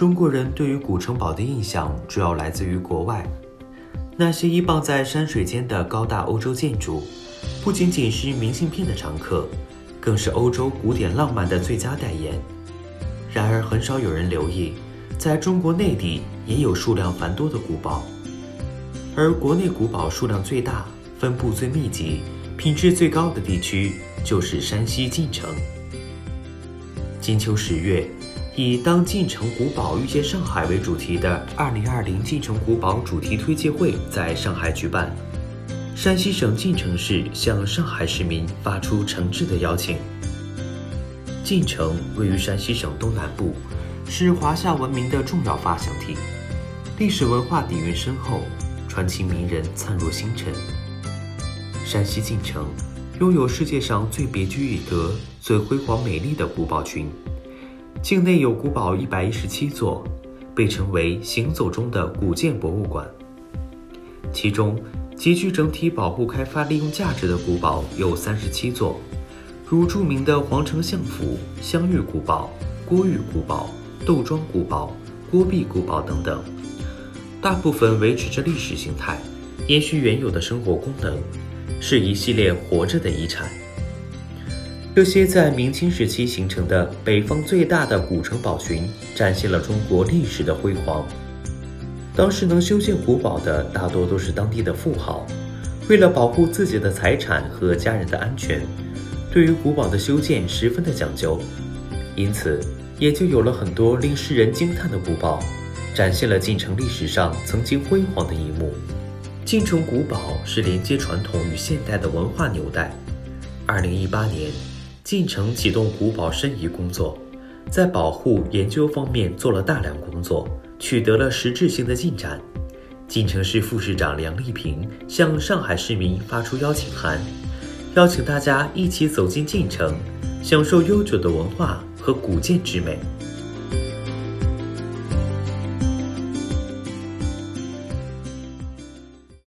中国人对于古城堡的印象主要来自于国外。那些依傍在山水间的高大欧洲建筑，不仅仅是明信片的常客，更是欧洲古典浪漫的最佳代言。然而，很少有人留意，在中国内地也有数量繁多的古堡，而国内古堡数量最大、分布最密集、品质最高的地区就是山西晋城。金秋十月，以“当晋城古堡遇见上海”为主题的2020晋城古堡主题推介会在上海举办。山西省晋城市向上海市民发出诚挚的邀请。晋城位于山西省东南部，是华夏文明的重要发祥地，历史文化底蕴深厚，传奇名人灿若星辰。山西晋城拥有世界上最别具一格、最辉煌美丽的古堡群，境内有古堡一百一十七座，被称为“行走中的古建博物馆”。其中，极具整体保护、开发利用价值的古堡有三十七座。如著名的皇城相府、香玉古堡、郭玉古堡、窦庄古堡、郭壁古堡等等，大部分维持着历史形态，延续原有的生活功能，是一系列活着的遗产。这些在明清时期形成的北方最大的古城堡群，展现了中国历史的辉煌。当时能修建古堡的，大多都是当地的富豪，为了保护自己的财产和家人的安全。对于古堡的修建十分的讲究，因此也就有了很多令世人惊叹的古堡，展现了晋城历史上曾经辉煌的一幕。晋城古堡是连接传统与现代的文化纽带。二零一八年，晋城启动古堡申遗工作，在保护研究方面做了大量工作，取得了实质性的进展。晋城市副市长梁丽萍向上海市民发出邀请函。邀请大家一起走进晋城，享受悠久的文化和古建之美。